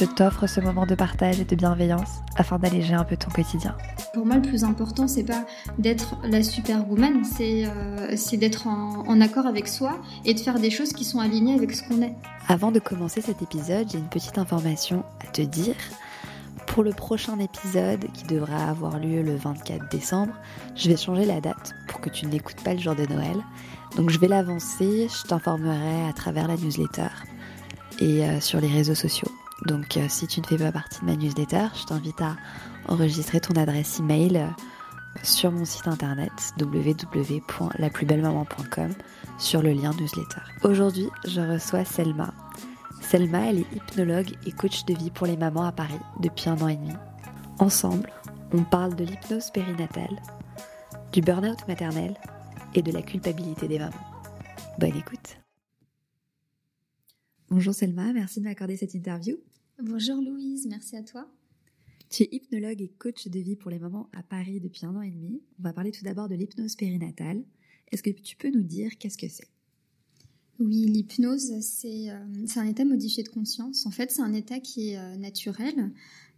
je t'offre ce moment de partage et de bienveillance afin d'alléger un peu ton quotidien. Pour moi, le plus important, c'est pas d'être la superwoman, c'est euh, d'être en, en, accord avec soi et de faire des choses qui sont alignées avec ce qu'on est. Avant de commencer cet épisode, j'ai une petite information à te dire. Pour le prochain épisode, qui devra avoir lieu le 24 décembre, je vais changer la date pour que tu ne l'écoutes pas le jour de Noël. Donc je vais l'avancer, je t'informerai à travers la newsletter et euh, sur les réseaux sociaux. Donc euh, si tu ne fais pas partie de ma newsletter, je t'invite à enregistrer ton adresse email euh, sur mon site internet www.laplusbellemaman.com sur le lien newsletter. Aujourd'hui, je reçois Selma. Selma, elle est hypnologue et coach de vie pour les mamans à Paris depuis un an et demi. Ensemble, on parle de l'hypnose périnatale, du burn-out maternel et de la culpabilité des mamans. Bonne écoute. Bonjour Selma, merci de m'accorder cette interview. Bonjour Louise, merci à toi. Tu es hypnologue et coach de vie pour les mamans à Paris depuis un an et demi. On va parler tout d'abord de l'hypnose périnatale. Est-ce que tu peux nous dire qu'est-ce que c'est? Oui, l'hypnose, c'est euh, un état modifié de conscience. En fait, c'est un état qui est euh, naturel.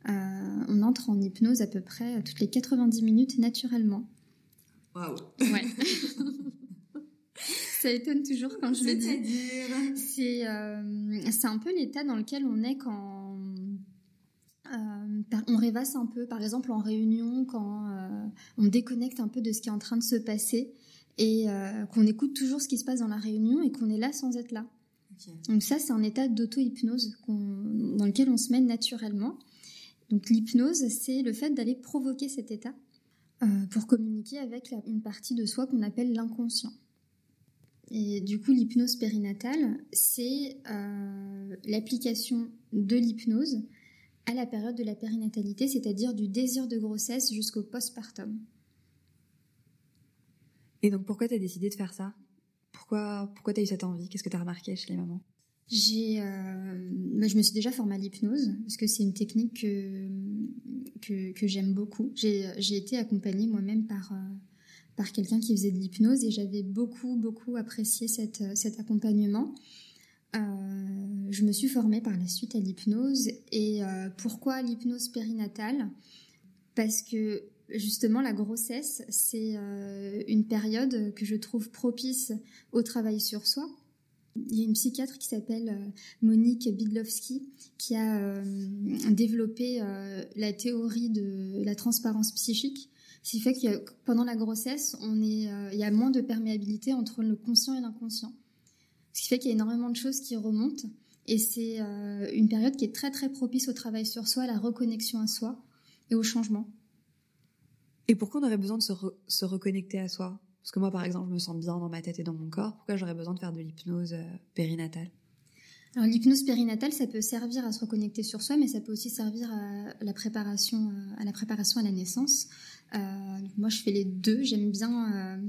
Euh, on entre en hypnose à peu près toutes les 90 minutes naturellement. Waouh Ouais. Ça étonne toujours quand je le dis. C'est euh, c'est un peu l'état dans lequel on est quand euh, on rêvasse un peu, par exemple en réunion, quand euh, on déconnecte un peu de ce qui est en train de se passer et qu'on écoute toujours ce qui se passe dans la réunion et qu'on est là sans être là. Okay. Donc ça, c'est un état d'auto-hypnose dans lequel on se met naturellement. Donc l'hypnose, c'est le fait d'aller provoquer cet état pour communiquer avec la, une partie de soi qu'on appelle l'inconscient. Et du coup, l'hypnose périnatale, c'est euh, l'application de l'hypnose à la période de la périnatalité, c'est-à-dire du désir de grossesse jusqu'au postpartum. Et donc, pourquoi tu as décidé de faire ça? Pourquoi, pourquoi tu as eu cette envie? Qu'est-ce que tu as remarqué chez les mamans? J'ai, euh, je me suis déjà formée à l'hypnose parce que c'est une technique que, que, que j'aime beaucoup. J'ai, j'ai été accompagnée moi-même par, euh, par quelqu'un qui faisait de l'hypnose et j'avais beaucoup, beaucoup apprécié cette, cet accompagnement. Euh, je me suis formée par la suite à l'hypnose et euh, pourquoi l'hypnose périnatale? Parce que justement la grossesse, c'est euh, une période que je trouve propice au travail sur soi. Il y a une psychiatre qui s'appelle Monique Bidlowski qui a développé la théorie de la transparence psychique ce qui fait que pendant la grossesse, on est, euh, il y a moins de perméabilité entre le conscient et l'inconscient. Ce qui fait qu'il y a énormément de choses qui remontent. Et c'est euh, une période qui est très très propice au travail sur soi, à la reconnexion à soi et au changement. Et pourquoi on aurait besoin de se, se, reconnecter à soi? Parce que moi, par exemple, je me sens bien dans ma tête et dans mon corps. Pourquoi j'aurais besoin de faire de l'hypnose euh, périnatale? Alors l'hypnose périnatale, ça peut servir à se reconnecter sur soi, mais ça peut aussi servir à la préparation, à la préparation à la naissance. Euh, moi, je fais les deux. J'aime bien euh,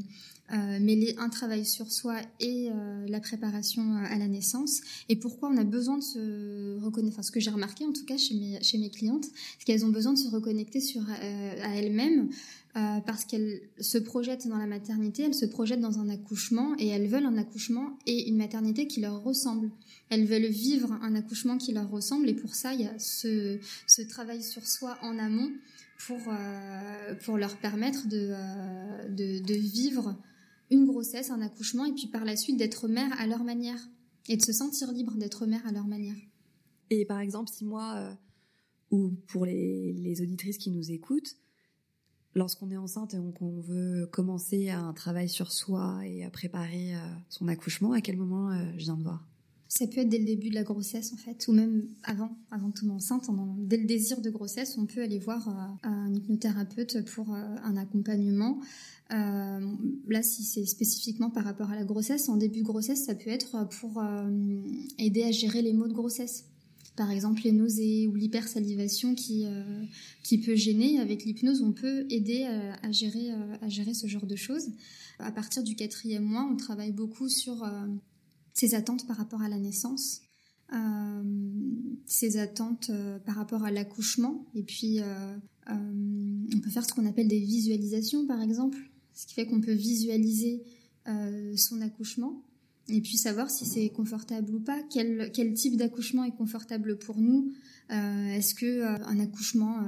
euh, mêler un travail sur soi et euh, la préparation à la naissance. Et pourquoi on a besoin de se reconnecter, enfin ce que j'ai remarqué en tout cas chez mes, chez mes clientes, c'est qu'elles ont besoin de se reconnecter sur, euh, à elles-mêmes euh, parce qu'elles se projettent dans la maternité, elles se projettent dans un accouchement et elles veulent un accouchement et une maternité qui leur ressemble. Elles veulent vivre un accouchement qui leur ressemble et pour ça, il y a ce, travail sur soi en amont pour, euh, leur permettre de, euh, de, vivre une grossesse, un accouchement, et puis par la suite d'être mère à leur manière, et de se sentir libre d'être mère à leur manière. Et par exemple, si moi, ou pour les, les, auditrices qui nous écoutent, lorsqu'on est enceinte et qu'on veut commencer un travail sur soi et à préparer son accouchement, à quel moment je viens de voir ça peut être dès le début de la grossesse en fait, ou même avant, avant tomber enceinte, dès le désir de grossesse, on peut aller voir euh, un hypnothérapeute pour euh, un accompagnement. Euh, là, si c'est spécifiquement par rapport à la grossesse, en début de grossesse, ça peut être pour aider à gérer les maux de grossesse. Par exemple les nausées ou l'hypersalivation qui, qui peut gêner. Avec l'hypnose, on peut aider à, gérer, à gérer ce genre de choses. À partir du quatrième mois, on travaille beaucoup sur ses attentes par rapport à la naissance. ses attentes par rapport à l'accouchement et puis on peut faire ce qu'on appelle des visualisations par exemple ce qui fait qu'on peut visualiser euh, son accouchement et puis savoir si c'est confortable ou pas, quel, quel type d'accouchement est confortable pour nous? Euh, est-ce que euh, un accouchement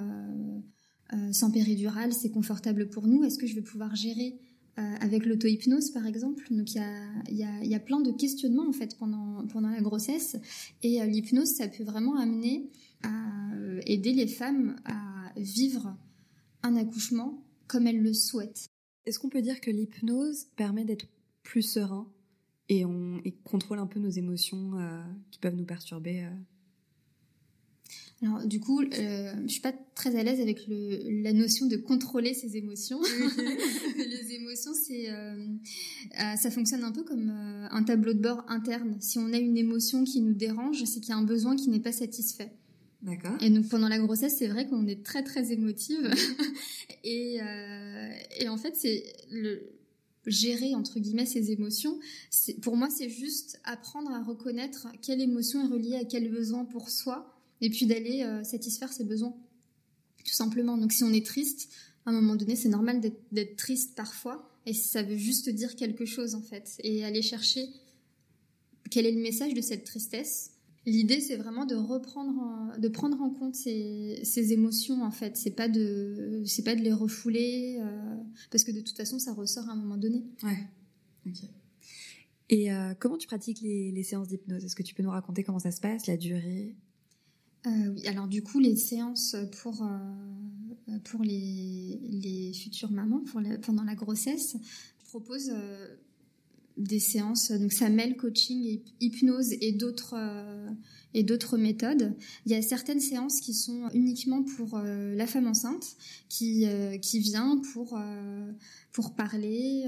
sans péridurale c'est confortable pour nous? Est-ce que je vais pouvoir gérer avec l'auto-hypnose par exemple? Donc il y a, y, a, y a, plein de questionnements en fait pendant, pendant la grossesse. Et l'hypnose ça peut vraiment amener à aider les femmes à vivre un accouchement comme elles le souhaitent. Est-ce qu'on peut dire que l'hypnose permet d'être plus serein? Et, on, contrôle un peu nos émotions euh, qui peuvent nous perturber euh alors du coup, euh, je suis pas très à l'aise avec le, la notion de contrôler ses émotions. les émotions, c'est, ça fonctionne un peu comme un tableau de bord interne. Si on a une émotion qui nous dérange, c'est qu'il y a un besoin qui n'est pas satisfait. D'accord. Et donc pendant la grossesse, c'est vrai qu'on est très très émotive. et, euh, et en fait, c'est le gérer entre guillemets ses émotions. Pour moi, c'est juste apprendre à reconnaître quelle émotion est reliée à quel besoin pour soi, et puis d'aller euh, satisfaire ses besoins, tout simplement. Donc si on est triste, à un moment donné, c'est normal d'être triste parfois, et ça veut juste dire quelque chose en fait, et aller chercher quel est le message de cette tristesse L'idée, c'est vraiment de reprendre, de prendre en compte ces, émotions en fait. C'est pas de, c'est pas de les refouler euh, parce que de toute façon, ça ressort à un moment donné. Ouais. Ok. Et euh, comment tu pratiques les, séances d'hypnose? Est-ce que tu peux nous raconter comment ça se passe, la durée? Euh, Oui. Alors du coup, les séances pour pour les, les futures mamans pour pendant la grossesse, je propose des séances. Donc ça mêle coaching, hypnose et d'autres euh, et d'autres méthodes. Il y a certaines séances qui sont uniquement pour euh, la femme enceinte, qui euh, qui vient pour pour parler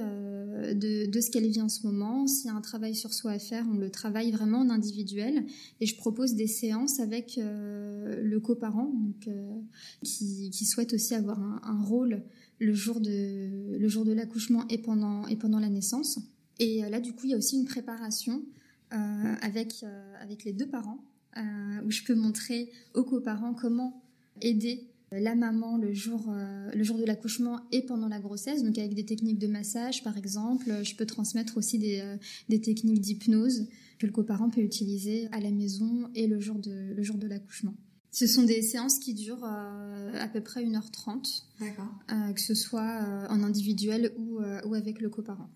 de, de ce qu'elle vit en ce moment. S'il y a un travail sur soi à faire, on le travaille vraiment en individuel. Et je propose des séances avec le coparent, donc qui qui souhaite aussi avoir un, un rôle le jour de le jour de l'accouchement et pendant et pendant la naissance. Et euh, là, du coup, il y a aussi une préparation euh, avec, euh, avec les deux parents, où je peux montrer aux coparents comment aider la maman le jour, le jour de l'accouchement et pendant la grossesse, donc avec des techniques de massage par exemple. Je peux transmettre aussi des, des techniques d'hypnose que le coparent peut utiliser à la maison et le jour de, le jour de l'accouchement. Ce sont des séances qui durent à peu près 1h30, D'accord. que ce soit en individuel ou, ou avec le coparent.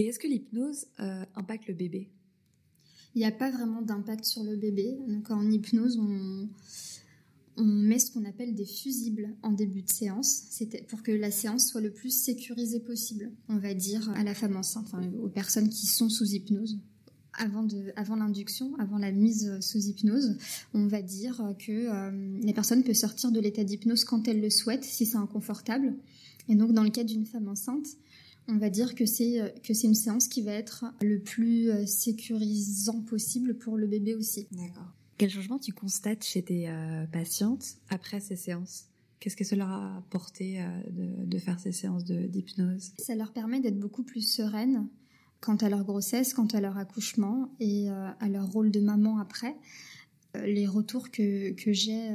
Et est-ce que l'hypnose euh, impacte le bébé? Il n'y a pas vraiment d'impact sur le bébé. Donc en hypnose, on, met ce qu'on appelle des fusibles en début de séance, c'était pour que la séance soit le plus sécurisée possible, on va dire à la femme enceinte, enfin, aux personnes qui sont sous hypnose. Avant, avant l'induction, avant la mise sous hypnose, on va dire que euh, la personne peut sortir de l'état d'hypnose quand elle le souhaite, si c'est inconfortable. Et donc, dans le cas d'une femme enceinte, on va dire que c'est euh, que c'est une séance qui va être le plus euh, sécurisant possible pour le bébé aussi. D'accord. Quel changement tu constates chez tes euh, patientes après ces séances? Qu'est-ce que cela a apporté de, faire ces séances d'hypnose? Ça leur permet d'être beaucoup plus sereines quant à leur grossesse, quant à leur accouchement et à leur rôle de maman après. Les retours que, que j'ai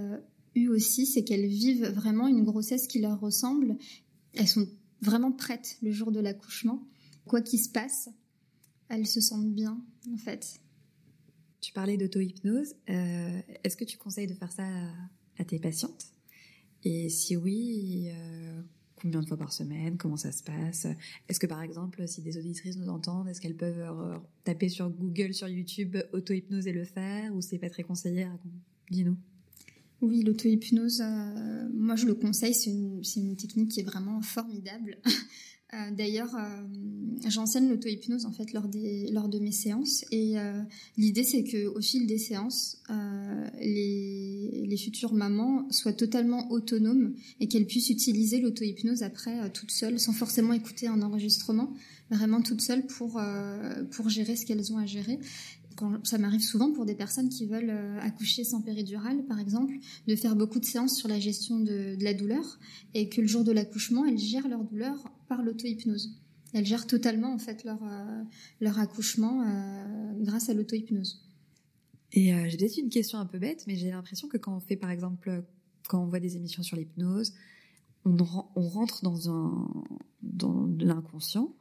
eu aussi, c'est qu'elles vivent vraiment une grossesse qui leur ressemble. Elles sont vraiment prête le jour de l'accouchement. Quoi qu'il se passe, elles se sentent bien, en fait. Tu parlais d'auto-hypnose. Euh, est-ce que tu conseilles de faire ça à, tes patientes? Et si oui, euh, combien de fois par semaine? Comment ça se passe? Est-ce que par exemple, si des auditrices nous entendent, est-ce qu'elles peuvent taper sur Google, sur YouTube, auto-hypnose et le faire? Ou c'est pas très conseillé? Dis-nous. Oui, l'auto-hypnose, euh, moi je le conseille, c'est une, technique qui est vraiment formidable. Euh, d'ailleurs, euh, j'enseigne l'auto-hypnose en fait lors, de mes séances. Et l'idée c'est que au fil des séances, les, les futures mamans soient totalement autonomes et qu'elles puissent utiliser l'auto-hypnose après toutes seules, sans forcément écouter un enregistrement, vraiment toutes seules pour, pour gérer ce qu'elles ont à gérer ça m'arrive souvent pour des personnes qui veulent euh, accoucher sans péridurale, par exemple, de faire beaucoup de séances sur la gestion de, la douleur et que le jour de l'accouchement, elles gèrent leur douleur par l'auto-hypnose. Elles gèrent totalement en fait leur, euh, leur accouchement euh, grâce à l'auto-hypnose. Et j'ai peut-être une question un peu bête, mais j'ai l'impression que quand on fait par exemple, quand on voit des émissions sur l'hypnose, on, on rentre dans, un, dans l'inconscient.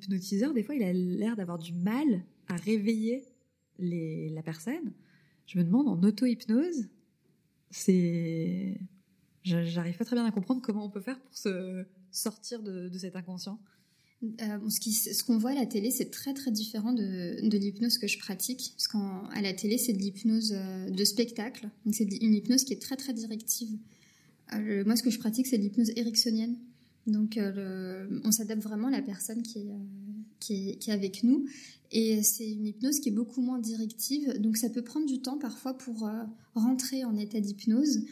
L'hypnotiseur, des fois, il a l'air d'avoir du mal à réveiller la personne. Je me demande, en auto-hypnose, c'est. J'arrive pas très bien à comprendre comment on peut faire pour se sortir de, cet inconscient. Euh, ce, qu'on voit à la télé, c'est très très différent de, l'hypnose que je pratique. Parce qu'à la télé, c'est de l'hypnose euh, de spectacle. Donc c'est une hypnose qui est très très directive. Euh, moi, ce que je pratique, c'est l'hypnose ericksonienne. Donc on s'adapte vraiment à la personne qui est, qui est, avec nous. Et c'est une hypnose qui est beaucoup moins directive. Donc ça peut prendre du temps parfois pour rentrer en état d'hypnose.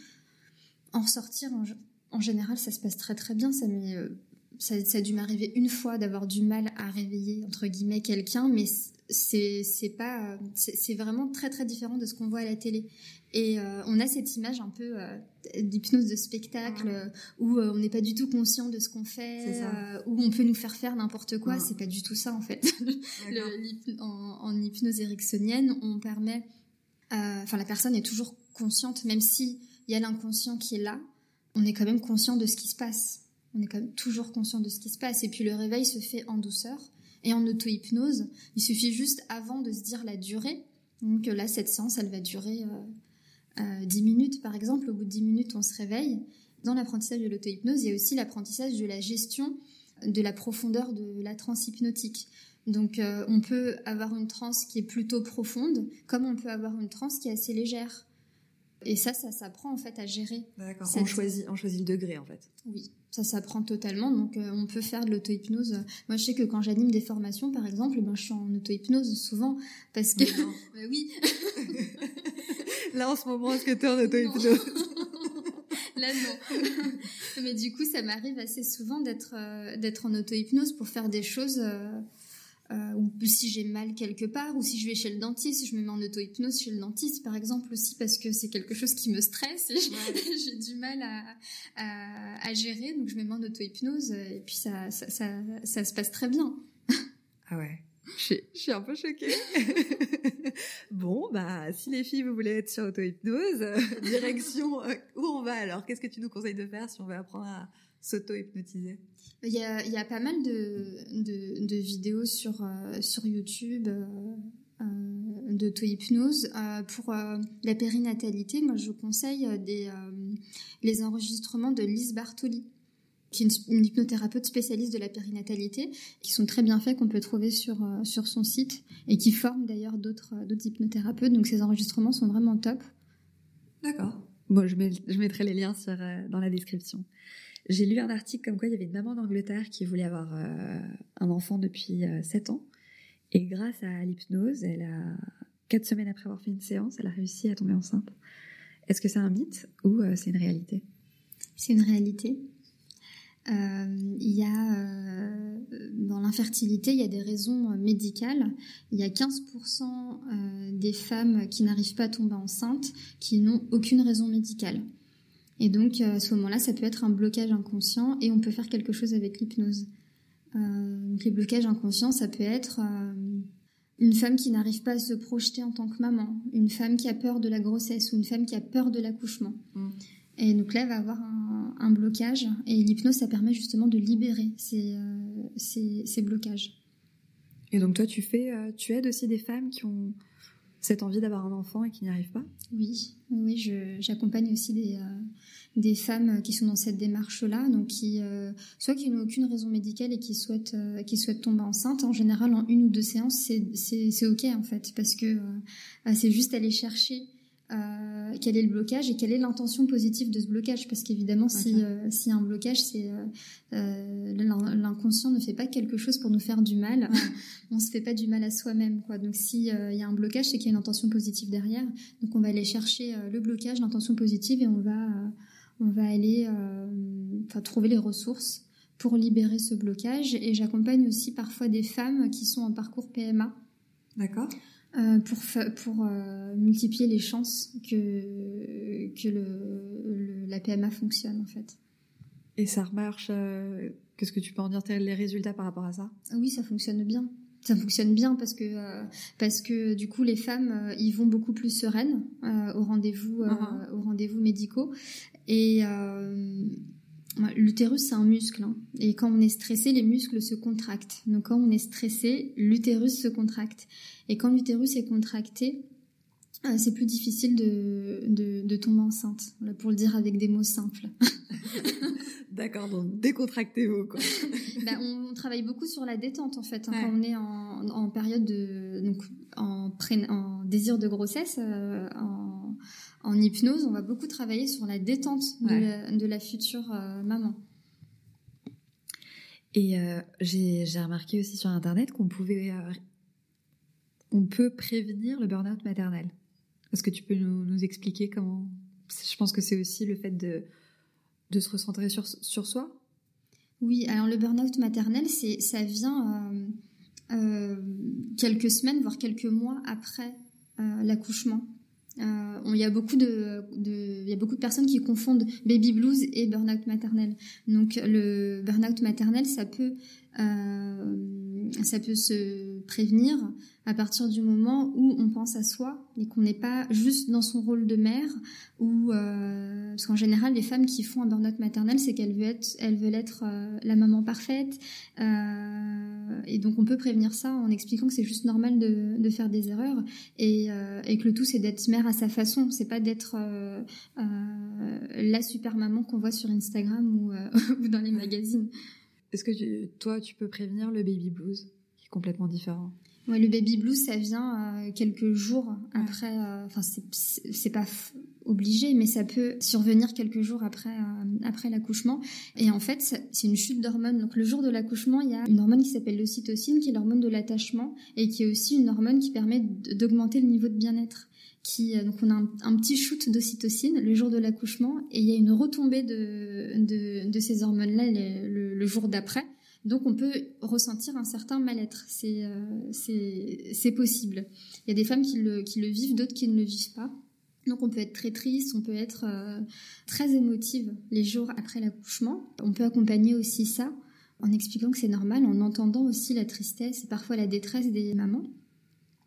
En ressortir, en, général, ça se passe très très bien. Ça met ça, ça, a dû m'arriver une fois d'avoir du mal à réveiller entre guillemets quelqu'un, mais c'est pas c'est vraiment très très différent de ce qu'on voit à la télé. Et euh, on a cette image un peu euh, d'hypnose de spectacle ouais. où euh, on n'est pas du tout conscient de ce qu'on fait, euh, où on peut nous faire faire n'importe quoi. Ouais. C'est pas du tout ça en fait. Le, en, en, hypnose ericksonienne, on permet, euh, enfin la personne est toujours consciente, même si il y a l'inconscient qui est là, on est quand même conscient de ce qui se passe on est quand même toujours conscient de ce qui se passe. Et puis le réveil se fait en douceur et en auto-hypnose. Il suffit juste avant de se dire la durée. Donc là, cette séance, elle va durer euh, euh, 10 minutes, par exemple. Au bout de 10 minutes, on se réveille. Dans l'apprentissage de l'auto-hypnose, il y a aussi l'apprentissage de la gestion de la profondeur de la transe hypnotique. Donc euh, on peut avoir une transe qui est plutôt profonde, comme on peut avoir une transe qui est assez légère. Et ça, ça s'apprend en fait à gérer. D'accord. Cette... On choisit, on choisit le degré en fait. Oui, ça s'apprend totalement. Donc euh, on peut faire de l'auto-hypnose. Moi, je sais que quand j'anime des formations, par exemple, eh ben, je suis en auto-hypnose souvent parce que. bah, oui. Là, en ce moment, est-ce que tu es en auto-hypnose? Là, non. Mais du coup, ça m'arrive assez souvent d'être euh, d'être en auto-hypnose pour faire des choses. Euh, euh, ou si j'ai mal quelque part, ou si je vais chez le dentiste, je me mets en auto-hypnose chez le dentiste, par exemple, aussi, parce que c'est quelque chose qui me stresse et j'ai du mal à, à, à, gérer, donc je me mets en auto-hypnose, et puis ça, ça, ça, ça, se passe très bien. Ah ouais. Je suis, je suis un peu choquée. bon, bah, si les filles, vous voulez être sur auto-hypnose, direction euh, où on va alors Qu'est-ce que tu nous conseilles de faire si on veut apprendre à s'auto-hypnotiser il y, a, il y a pas mal de, de, de vidéos sur, euh, sur YouTube euh, euh, d'auto-hypnose. Euh, pour euh, la périnatalité, moi je conseille des, euh, les enregistrements de Lise Bartoli qui est une, une, hypnothérapeute spécialiste de la périnatalité, qui sont très bien faits, qu'on peut trouver sur, sur son site, et qui forme d'ailleurs d'autres hypnothérapeutes. Donc ces enregistrements sont vraiment top. D'accord. Bon, je, mets, je mettrai les liens sur, dans la description. J'ai lu un article comme quoi il y avait une maman d'Angleterre qui voulait avoir euh, un enfant depuis euh, 7 ans. Et grâce à l'hypnose, elle a, 4 semaines après avoir fait une séance, elle a réussi à tomber enceinte. Est-ce que c'est un mythe ou euh, c'est une réalité? C'est une réalité. Euh, il y a dans l'infertilité, il y a des raisons médicales. Il y a 15% des femmes qui n'arrivent pas à tomber enceinte qui n'ont aucune raison médicale. Et donc, à ce moment-là, ça peut être un blocage inconscient et on peut faire quelque chose avec l'hypnose. Euh, les blocages inconscients, ça peut être euh, une femme qui n'arrive pas à se projeter en tant que maman, une femme qui a peur de la grossesse ou une femme qui a peur de l'accouchement. Mmh. Et donc là, elle va avoir un, un blocage et l'hypnose, ça permet justement de libérer ces, euh, ces, ces, blocages. Et donc toi, tu fais, euh, tu aides aussi des femmes qui ont cette envie d'avoir un enfant et qui n'y arrivent pas Oui, oui, j'accompagne aussi des, euh, des femmes qui sont dans cette démarche-là, donc qui euh, soit qui n'ont aucune raison médicale et qui souhaitent euh, qui souhaitent tomber enceinte. En général, en une ou deux séances, c'est ok en fait, parce que c'est juste aller chercher euh, quel est le blocage et quelle est l'intention positive de ce blocage. Parce qu'évidemment okay. si euh, s'il y a un blocage c'est euh, l'inconscient ne fait pas quelque chose pour nous faire du mal. On se fait pas du mal à soi-même quoi. Donc s'il il y a un blocage c'est qu'il y a une intention positive derrière. Donc on va aller chercher le blocage l'intention positive et on va on va aller trouver les ressources pour libérer ce blocage. Et j'accompagne aussi parfois des femmes qui sont en parcours PMA d'accord euh, pour, pour euh, multiplier les chances que, que le, la PMA fonctionne en fait. Et ça remarche euh, Qu'est-ce que tu peux en dire les résultats par rapport à ça? Oui, ça fonctionne bien. Ça fonctionne bien parce que parce que du coup les femmes y vont beaucoup plus sereines au rendez-vous au rendez-vous médicaux et L'utérus, c'est un muscle. Hein. Et quand on est stressé, les muscles se contractent. Donc quand on est stressé, l'utérus se contracte. Et quand l'utérus est contracté, euh, c'est plus difficile de, de, tomber enceinte. pour le dire avec des mots simples. D'accord, donc décontractez-vous. bah, on, travaille beaucoup sur la détente en fait. Hein, quand on est en, en période de... Donc, en, en désir de grossesse, euh, en en hypnose, on va beaucoup travailler sur la détente de, la, future euh, maman. Et euh, j'ai remarqué aussi sur Internet qu'on pouvait, euh, on peut prévenir le burn-out maternel. Est-ce que tu peux nous, expliquer comment Je pense que c'est aussi le fait de, de se recentrer sur, sur soi? Oui, alors le burn-out maternel, ça vient quelques semaines, voire quelques mois après l'accouchement. Euh, il y a beaucoup de, y a beaucoup de personnes qui confondent baby blues et burn-out maternel. Donc le burn-out maternel, ça peut, euh, ça peut se prévenir à partir du moment où on pense à soi et qu'on n'est pas juste dans son rôle de mère ou euh, parce qu'en général les femmes qui font un burn-out maternel c'est qu'elles veulent être elles veulent être euh, la maman parfaite. Euh, et donc on peut prévenir ça en expliquant que c'est juste normal de, de, faire des erreurs et, euh, et que le tout c'est d'être mère à sa façon. C'est pas d'être euh, la super maman qu'on voit sur Instagram ou, ou dans les magazines est-ce que toi tu peux prévenir le baby blues qui est complètement différent? Ouais, le baby blues, ça vient euh, quelques jours après. Euh, enfin, c'est pas obligé, mais ça peut survenir quelques jours après euh, après l'accouchement. Et en fait, c'est une chute d'hormones. Donc le jour de l'accouchement, il y a une hormone qui s'appelle l'ocytocine, qui est l'hormone de l'attachement et qui est aussi une hormone qui permet d'augmenter le niveau de bien-être. Qui, donc on a un, petit shoot d'ocytocine le jour de l'accouchement et il y a une retombée de, ces hormones-là le, le jour d'après. Donc on peut ressentir un certain mal-être. C'est euh, possible. Il y a des femmes qui le, qui le vivent, d'autres qui ne le vivent pas. Donc on peut être très triste, on peut être euh, très émotive les jours après l'accouchement. On peut accompagner aussi ça en expliquant que c'est normal, en entendant aussi la tristesse et parfois la détresse des mamans.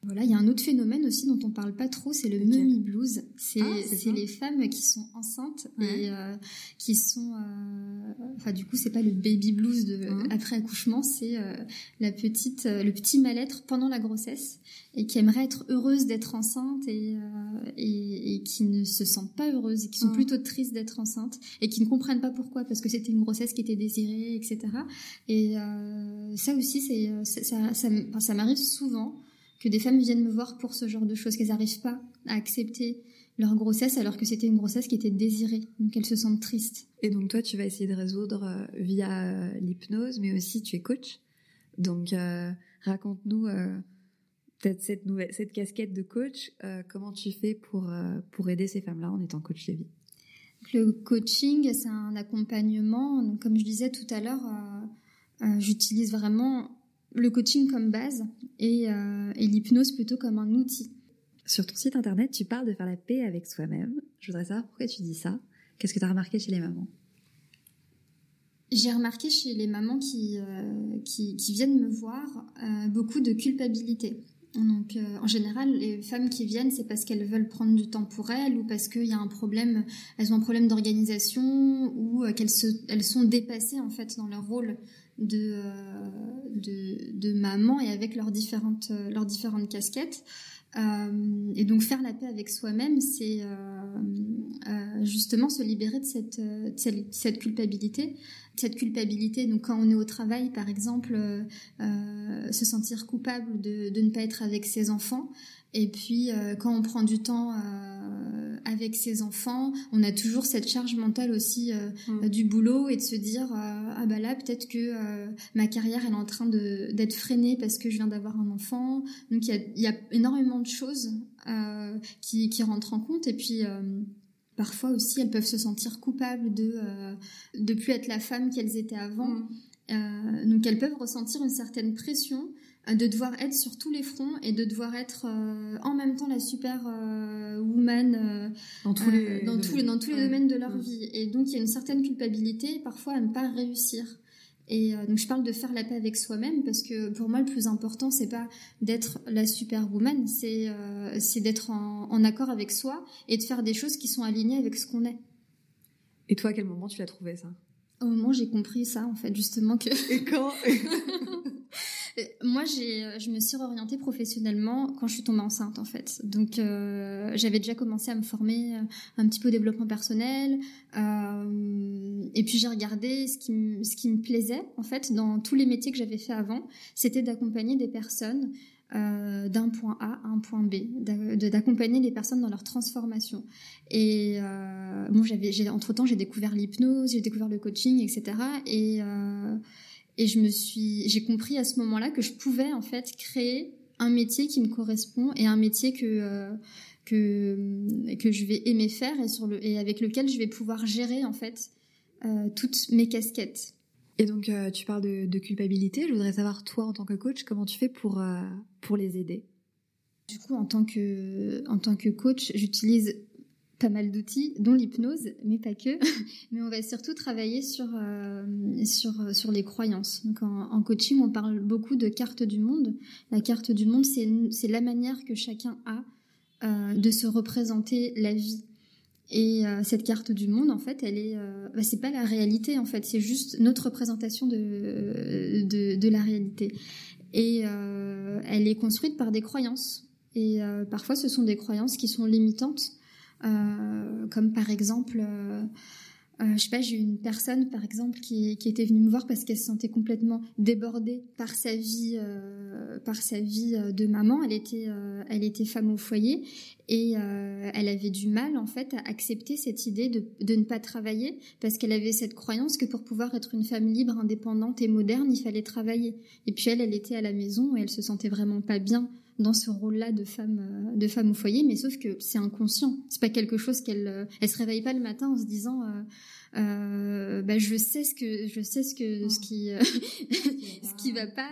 Voilà, il y a un autre phénomène aussi dont on parle pas trop, c'est le mummy blues. C'est ah, les femmes qui sont enceintes et euh, qui sont, euh, enfin du coup c'est pas le baby blues de mmh. après accouchement, c'est euh, la petite, le petit mal-être pendant la grossesse et qui aimerait être heureuse d'être enceinte et, et, et, qui ne se sentent pas heureuses et qui sont mmh. plutôt tristes d'être enceintes et qui ne comprennent pas pourquoi parce que c'était une grossesse qui était désirée, etc. Et ça aussi c'est ça, ça, ça m'arrive souvent que des femmes viennent me voir pour ce genre de choses, qu'elles n'arrivent pas à accepter leur grossesse alors que c'était une grossesse qui était désirée, donc elles se sentent tristes. Et donc toi, tu vas essayer de résoudre euh, via euh, l'hypnose, mais aussi tu es coach. Donc euh, raconte-nous peut-être cette nouvelle, cette casquette de coach. comment tu fais pour pour aider ces femmes-là en étant coach de vie? Le coaching, c'est un accompagnement. Donc, comme je disais tout à l'heure, j'utilise vraiment le coaching comme base euh, et, l'hypnose plutôt comme un outil. Sur ton site internet, tu parles de faire la paix avec soi-même. Je voudrais savoir pourquoi tu dis ça. Qu'est-ce que tu as remarqué chez les mamans? J'ai remarqué chez les mamans qui, euh, qui, viennent me voir euh, beaucoup de culpabilité. Donc, en général, les femmes qui viennent, c'est parce qu'elles veulent prendre du temps pour elles ou parce qu'il y a un problème, elles ont un problème d'organisation ou qu'elles elles sont dépassées en fait dans leur rôle de, euh, de, de, maman et avec leurs différentes, euh, leurs différentes casquettes. Euh, et donc faire la paix avec soi-même, c'est justement se libérer de cette, cette, culpabilité. Cette culpabilité, donc quand on est au travail, par exemple, se sentir coupable de, de, ne pas être avec ses enfants. Et puis quand on prend du temps avec ses enfants, on a toujours cette charge mentale aussi euh, mm. du boulot et de se dire euh, ah bah là peut-être que euh, ma carrière elle est en train d'être freinée parce que je viens d'avoir un enfant. Donc il y a, énormément de choses qui, qui rentrent en compte et puis parfois aussi elles peuvent se sentir coupables de de plus être la femme qu'elles étaient avant. Mm. donc elles peuvent ressentir une certaine pression de devoir être sur tous les fronts et de devoir être en même temps la super woman dans tous les dans tous les dans tous les domaines de leur vie. Et donc il y a une certaine culpabilité parfois à ne pas réussir et donc je parle de faire la paix avec soi-même parce que pour moi le plus important c'est pas d'être la superwoman, c'est c'est d'être en, en, accord avec soi et de faire des choses qui sont alignées avec ce qu'on est. Et toi à quel moment tu l'as trouvé ça? Au moment où j'ai compris ça en fait justement que. Et quand? Moi, j'ai, je me suis orientée professionnellement quand je suis tombée enceinte, en fait. Donc, euh, j'avais déjà commencé à me former un petit peu au développement personnel. Euh, et puis, j'ai regardé ce qui, me, ce qui me plaisait, en fait, dans tous les métiers que j'avais fait avant. C'était d'accompagner des personnes euh, d'un point A à un point B, d'accompagner les personnes dans leur transformation. Et euh, bon, j'avais, entre temps, j'ai découvert l'hypnose, j'ai découvert le coaching, etc. Et euh, et je me suis, j'ai compris à ce moment-là que je pouvais en fait créer un métier qui me correspond et un métier que euh, que que je vais aimer faire et sur le et avec lequel je vais pouvoir gérer en fait euh, toutes mes casquettes. Et donc euh, tu parles de, de, culpabilité. Je voudrais savoir toi en tant que coach comment tu fais pour euh, pour les aider? Du coup en tant que en tant que coach j'utilise pas mal d'outils, dont l'hypnose, mais pas que. mais on va surtout travailler sur, euh, sur, sur les croyances. Donc en, coaching, on parle beaucoup de carte du monde. La carte du monde, c'est la manière que chacun a euh, de se représenter la vie. Et euh, cette carte du monde, en fait, elle est, euh, bah, c'est pas la réalité, en fait, c'est juste notre représentation de, de, la réalité. Et euh, elle est construite par des croyances. Et parfois, ce sont des croyances qui sont limitantes euh, comme par exemple, euh, euh, je sais pas, j'ai eu une personne par exemple qui, était venue me voir parce qu'elle se sentait complètement débordée par sa vie, euh, par sa vie de maman. Elle était, euh, elle était femme au foyer et euh, elle avait du mal en fait à accepter cette idée de, de ne pas travailler parce qu'elle avait cette croyance que pour pouvoir être une femme libre, indépendante et moderne, il fallait travailler. Et puis elle, elle était à la maison et elle se sentait vraiment pas bien dans ce rôle-là de femme, euh, de femme au foyer, mais sauf que c'est inconscient. C'est pas quelque chose qu'elle, euh, elle se réveille pas le matin en se disant, euh, euh, bah, je sais ce que, je sais ce que, ce qui, ce qui va pas.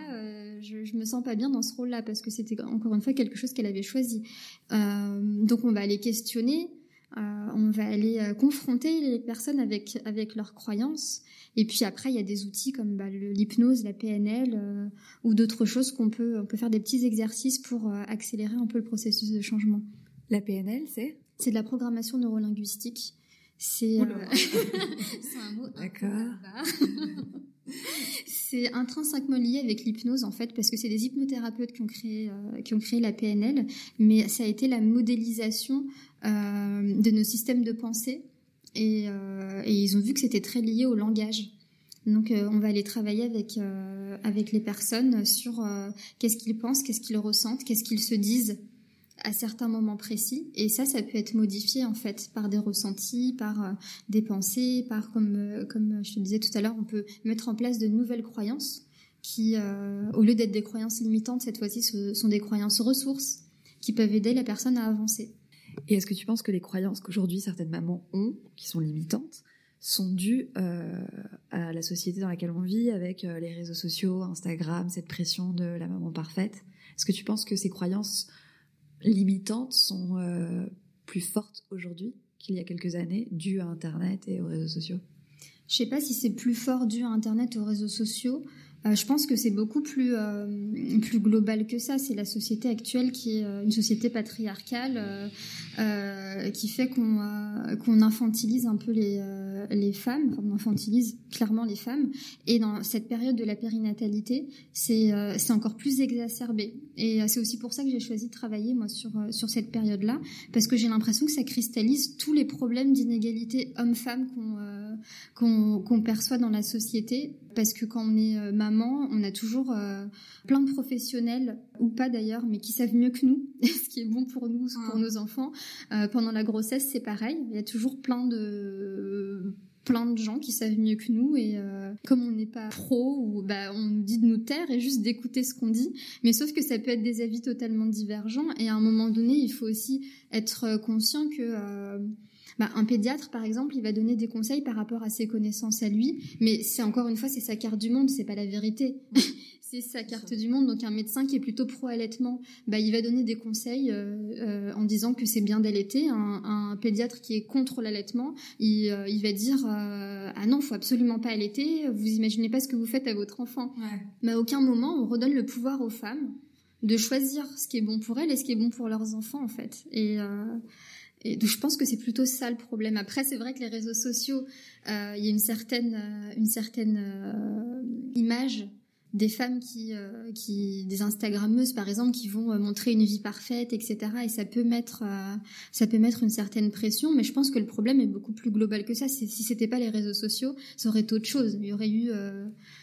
je, je me sens pas bien dans ce rôle-là parce que c'était encore une fois quelque chose qu'elle avait choisi. donc on va aller questionner. On va aller confronter les personnes avec avec leurs croyances et puis après, il y a des outils comme bah, l'hypnose, la PNL euh, ou d'autres choses qu'on peut, on peut faire des petits exercices pour euh, accélérer un peu le processus de changement. La PNL, c'est? C'est de la programmation neurolinguistique. C'est euh... un mot. D'accord. c'est intrinsèquement lié avec l'hypnose en fait parce que c'est des hypnothérapeutes qui ont créé euh, qui ont créé la PNL, mais ça a été la modélisation euh, de nos systèmes de pensée et, euh, et, ils ont vu que c'était très lié au langage. Donc on va aller travailler avec avec les personnes sur qu'est-ce qu'ils pensent, qu'est-ce qu'ils ressentent, qu'est-ce qu'ils se disent à certains moments précis. Et ça, ça peut être modifié en fait par des ressentis, par euh, des pensées, par comme comme je te disais tout à l'heure, on peut mettre en place de nouvelles croyances qui, au lieu d'être des croyances limitantes, cette fois-ci, sont des croyances ressources qui peuvent aider la personne à avancer. Et est-ce que tu penses que les croyances qu'aujourd'hui certaines mamans ont, qui sont limitantes, sont dues euh, à la société dans laquelle on vit, avec euh, les réseaux sociaux, Instagram, cette pression de la maman parfaite? Est-ce que tu penses que ces croyances limitantes sont euh, plus fortes aujourd'hui qu'il y a quelques années, dues à Internet et aux réseaux sociaux? Je sais pas si c'est plus fort dû à Internet et aux réseaux sociaux. Euh, je pense que c'est beaucoup plus euh, plus global que ça. C'est la société actuelle qui est euh, une société patriarcale euh, euh qui fait qu'on qu'on infantilise un peu les les femmes, enfin, on infantilise clairement les femmes. Et dans cette période de la périnatalité, c'est c'est encore plus exacerbé. Et c'est aussi pour ça que j'ai choisi de travailler moi sur sur cette période-là, parce que j'ai l'impression que ça cristallise tous les problèmes d'inégalité homme-femme qu'on qu'on qu'on perçoit dans la société. Parce que quand on est maman, on a toujours euh, plein de professionnels, ou pas d'ailleurs, mais qui savent mieux que nous, ce qui est bon pour nous, pour nos enfants. Euh, pendant la grossesse, c'est pareil. Il y a toujours plein de plein de gens qui savent mieux que nous et euh, comme on n'est pas pro ou bah on nous dit de nous taire et juste d'écouter ce qu'on dit mais sauf que ça peut être des avis totalement divergents et à un moment donné il faut aussi être conscient que bah, un pédiatre, par exemple, il va donner des conseils par rapport à ses connaissances à lui, mais c'est encore une fois, c'est sa carte du monde, c'est pas la vérité. c'est sa carte du monde. Donc un médecin qui est plutôt pro-allaitement, bah, il va donner des conseils euh, euh, en disant que c'est bien d'allaiter. Un, un, pédiatre qui est contre l'allaitement, il, euh, il, va dire ah non, faut absolument pas allaiter. Vous imaginez pas ce que vous faites à votre enfant. Ouais. Mais à aucun moment on redonne le pouvoir aux femmes de choisir ce qui est bon pour elles et ce qui est bon pour leurs enfants en fait. Et je pense que c'est plutôt ça le problème. Après, c'est vrai que les réseaux sociaux, euh, il y a une certaine, euh, une certaine euh, image des femmes qui, euh, qui, des Instagrammeuses par exemple, qui vont montrer une vie parfaite, etc. Et ça peut mettre, ça peut mettre une certaine pression. Mais je pense que le problème est beaucoup plus global que ça. Si c'était pas les réseaux sociaux, ça aurait été autre chose. Il y aurait eu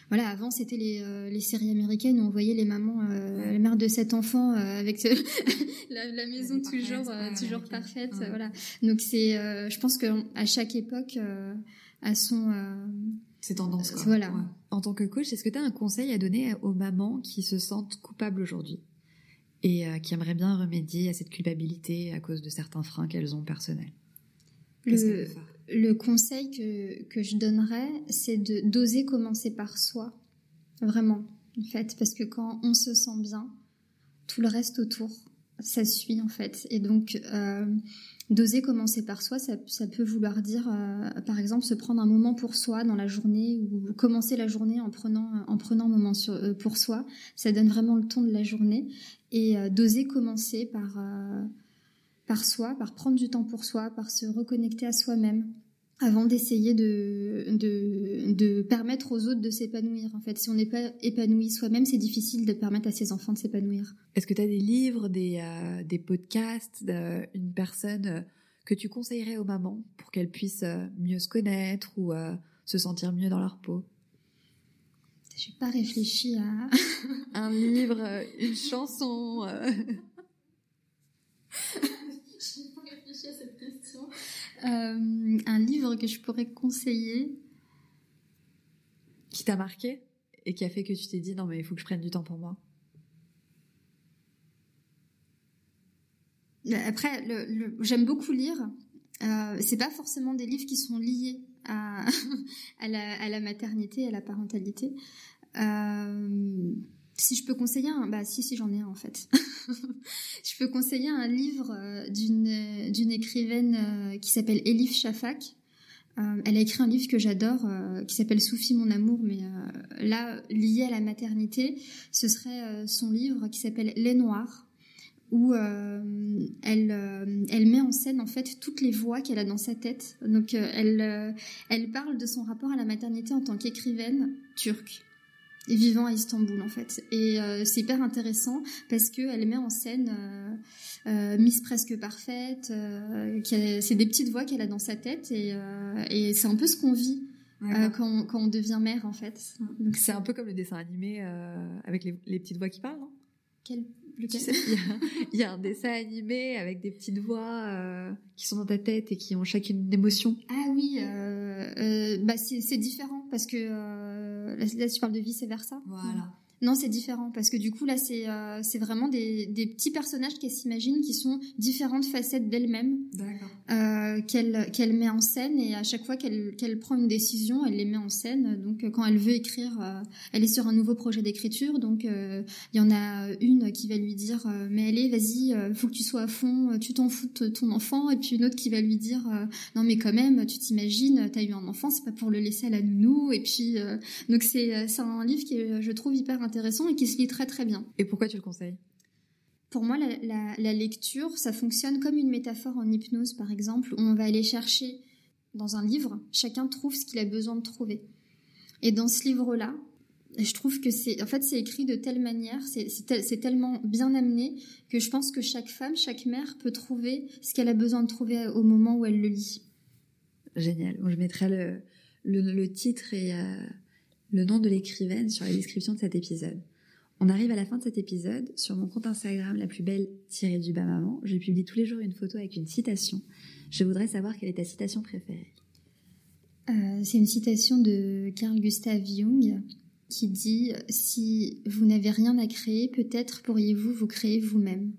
voilà, avant c'était les, euh, les, séries américaines où on voyait les mamans, euh, les mères de sept enfants euh, avec la, la, maison toujours, parfaite, toujours parfaite. Voilà. Donc c'est, je pense que à chaque époque a son ces tendances. Quoi. Voilà. En tant que coach, est-ce que tu as un conseil à donner aux mamans qui se sentent coupables aujourd'hui et qui aimeraient bien remédier à cette culpabilité à cause de certains freins qu'elles ont personnels? Le, le conseil que, que je donnerais, c'est de d'oser commencer par soi, vraiment, en fait, parce que quand on se sent bien, tout le reste autour, ça suit en fait. Et donc, euh, d'oser commencer par soi, ça, peut vouloir dire, euh, par exemple, se prendre un moment pour soi dans la journée ou commencer la journée en prenant en prenant un moment euh, pour soi. Ça donne vraiment le ton de la journée et euh, d'oser commencer par par soi, par prendre du temps pour soi, par se reconnecter à soi-même, avant d'essayer de, de, de, permettre aux autres de s'épanouir. En fait, si on n'est pas épanoui soi-même, c'est difficile de permettre à ses enfants de s'épanouir. Est-ce que tu as des livres, des, euh, des podcasts, euh, une personne euh, que tu conseillerais aux mamans pour qu'elles puissent euh, mieux se connaître ou euh, se sentir mieux dans leur peau? J'ai pas réfléchi à un livre, une chanson. Euh, un livre que je pourrais conseiller. Qui t'a marqué et qui a fait que tu t'es dit non mais il faut que je prenne du temps pour moi. Après, le, le, j'aime beaucoup lire. Euh, c'est pas forcément des livres qui sont liés à, à, la, à la, maternité, à la parentalité. Euh, si je peux conseiller un, bah si si j'en ai un en fait. je peux conseiller un livre euh, d'une d'une écrivaine euh, qui s'appelle Elif Shafak. Euh, elle a écrit un livre que j'adore euh, qui s'appelle Soufi mon amour, mais euh, là lié à la maternité, ce serait son livre qui s'appelle Les Noirs où elle elle met en scène en fait toutes les voix qu'elle a dans sa tête. Donc elle elle parle de son rapport à la maternité en tant qu'écrivaine turque vivant à Istanbul en fait. Et euh, c'est hyper intéressant parce que elle met en scène euh, euh, Miss presque parfaite. c'est des petites voix qu'elle a dans sa tête et, et c'est un peu ce qu'on vit. Quand, quand, on devient mère en fait. Donc c'est un peu comme le dessin animé avec les, les, petites voix qui parlent, non? Quel tu sais, il, y a, il y, a, un dessin animé avec des petites voix euh, qui sont dans ta tête et qui ont chacune une émotion. Ah oui, euh, euh, bah c'est différent parce que là, tu parles de vice versa. Voilà. Non, c'est différent parce que du coup là c'est euh, c'est vraiment des, des petits personnages qu'elle s'imagine qui sont différentes facettes d'elle-même euh, qu'elle qu'elle met en scène et à chaque fois qu'elle qu'elle prend une décision, elle les met en scène. Donc quand elle veut écrire, euh, elle est sur un nouveau projet d'écriture. Donc euh, il y en a une qui va lui dire euh, mais allez vas-y, faut que tu sois à fond, tu t'en fous de ton enfant et puis une autre qui va lui dire non mais quand même tu t'imagines, t'as eu un enfant, c'est pas pour le laisser à la nounou et puis donc c'est c'est un livre qui est, je trouve hyper intéressant et qui se lit très très bien. Et pourquoi tu le conseilles? Pour moi, la, la, la, lecture, ça fonctionne comme une métaphore en hypnose, par exemple, où on va aller chercher dans un livre, chacun trouve ce qu'il a besoin de trouver. Et dans ce livre-là, je trouve que c'est, en fait, c'est écrit de telle manière, c'est, c'est, tel, c'est tellement bien amené que je pense que chaque femme, chaque mère peut trouver ce qu'elle a besoin de trouver au moment où elle le lit. Génial. Bon, je mettrai le, le, le titre et euh, le nom de l'écrivaine sur la description de cet épisode. On arrive à la fin de cet épisode. Sur mon compte Instagram, la plus belle tirée du bas maman, je publie tous les jours une photo avec une citation. Je voudrais savoir quelle est ta citation préférée. Euh, c'est une citation de Carl Gustav Jung qui dit Si vous n'avez rien à créer, peut-être pourriez-vous vous créer vous-même.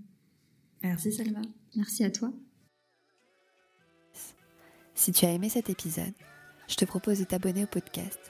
Merci Salma. Merci à toi. Si tu as aimé cet épisode, je te propose de t'abonner au podcast